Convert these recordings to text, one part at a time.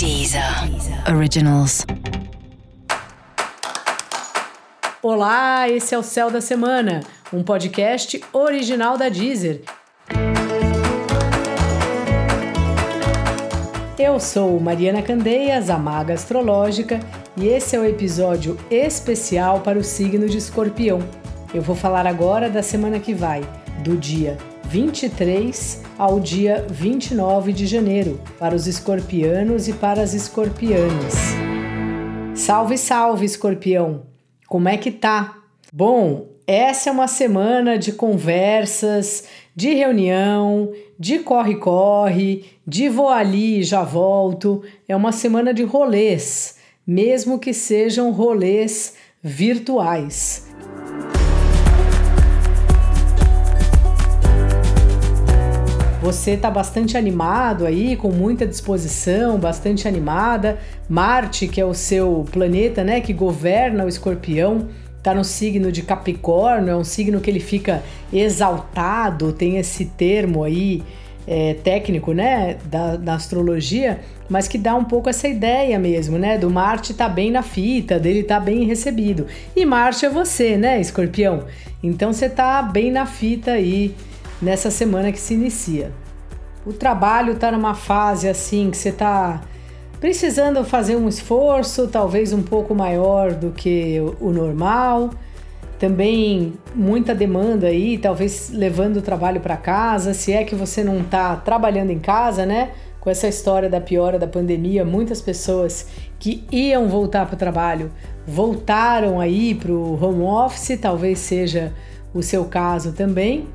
Deezer Originals. Olá, esse é o Céu da Semana, um podcast original da Deezer. Eu sou Mariana Candeias, a maga astrológica, e esse é o episódio especial para o signo de Escorpião. Eu vou falar agora da semana que vai, do dia 23 ao dia 29 de janeiro, para os escorpianos e para as escorpianas. Salve, salve, escorpião! Como é que tá? Bom, essa é uma semana de conversas, de reunião, de corre-corre, de vou ali e já volto. É uma semana de rolês, mesmo que sejam rolês virtuais. Você está bastante animado aí, com muita disposição, bastante animada. Marte, que é o seu planeta, né, que governa o escorpião, está no signo de Capricórnio, é um signo que ele fica exaltado, tem esse termo aí é, técnico, né, da, da, astrologia, mas que dá um pouco essa ideia mesmo, né, do Marte tá bem na fita, dele tá bem recebido. E Marte é você, né, escorpião? Então você tá bem na fita aí nessa semana que se inicia. O trabalho está numa fase assim que você está precisando fazer um esforço, talvez um pouco maior do que o normal. Também muita demanda aí, talvez levando o trabalho para casa, se é que você não está trabalhando em casa, né? Com essa história da piora da pandemia, muitas pessoas que iam voltar para o trabalho voltaram aí para o home office, talvez seja o seu caso também.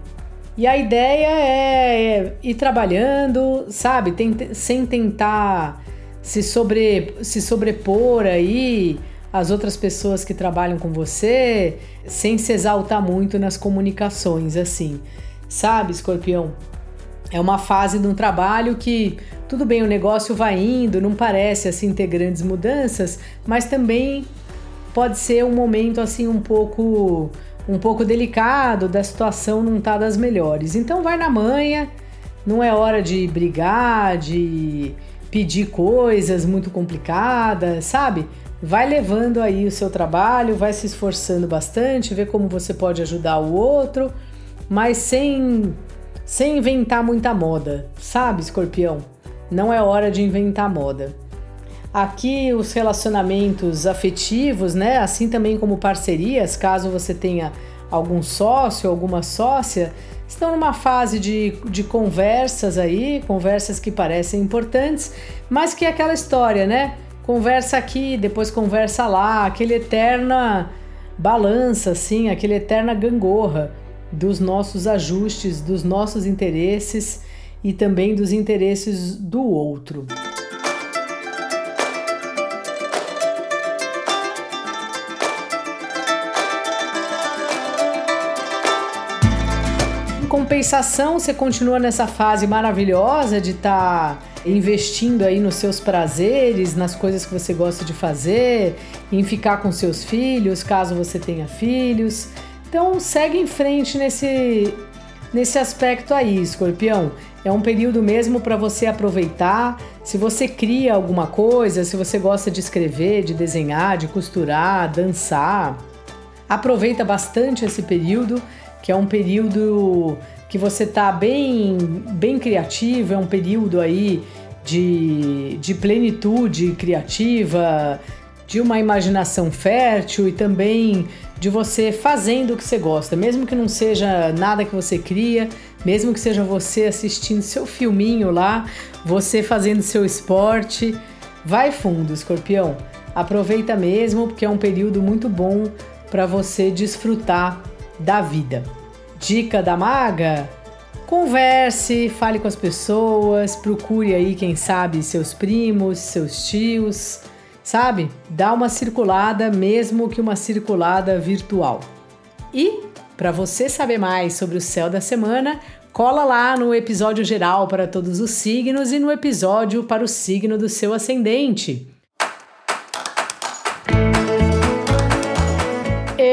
E a ideia é ir trabalhando, sabe, sem tentar se, sobre, se sobrepor aí às outras pessoas que trabalham com você, sem se exaltar muito nas comunicações, assim. Sabe, escorpião? É uma fase de um trabalho que, tudo bem, o negócio vai indo, não parece assim ter grandes mudanças, mas também pode ser um momento assim um pouco um pouco delicado, da situação não tá das melhores. Então vai na manha, não é hora de brigar, de pedir coisas muito complicadas, sabe? Vai levando aí o seu trabalho, vai se esforçando bastante, ver como você pode ajudar o outro, mas sem sem inventar muita moda, sabe, escorpião? Não é hora de inventar moda. Aqui os relacionamentos afetivos, né, assim também como parcerias, caso você tenha algum sócio, alguma sócia, estão numa fase de, de conversas aí, conversas que parecem importantes, mas que é aquela história, né? Conversa aqui, depois conversa lá, aquele eterna balança, assim, aquele eterna gangorra dos nossos ajustes, dos nossos interesses e também dos interesses do outro. Compensação, você continua nessa fase maravilhosa de estar tá investindo aí nos seus prazeres, nas coisas que você gosta de fazer, em ficar com seus filhos, caso você tenha filhos. Então segue em frente nesse nesse aspecto aí, Escorpião. É um período mesmo para você aproveitar. Se você cria alguma coisa, se você gosta de escrever, de desenhar, de costurar, dançar, aproveita bastante esse período, que é um período que você está bem, bem criativo, é um período aí de, de plenitude criativa, de uma imaginação fértil e também de você fazendo o que você gosta, mesmo que não seja nada que você cria, mesmo que seja você assistindo seu filminho lá, você fazendo seu esporte, vai fundo, escorpião. Aproveita mesmo, porque é um período muito bom para você desfrutar da vida. Dica da maga? Converse, fale com as pessoas, procure aí, quem sabe, seus primos, seus tios, sabe? Dá uma circulada, mesmo que uma circulada virtual. E, para você saber mais sobre o céu da semana, cola lá no episódio geral para todos os signos e no episódio para o signo do seu ascendente.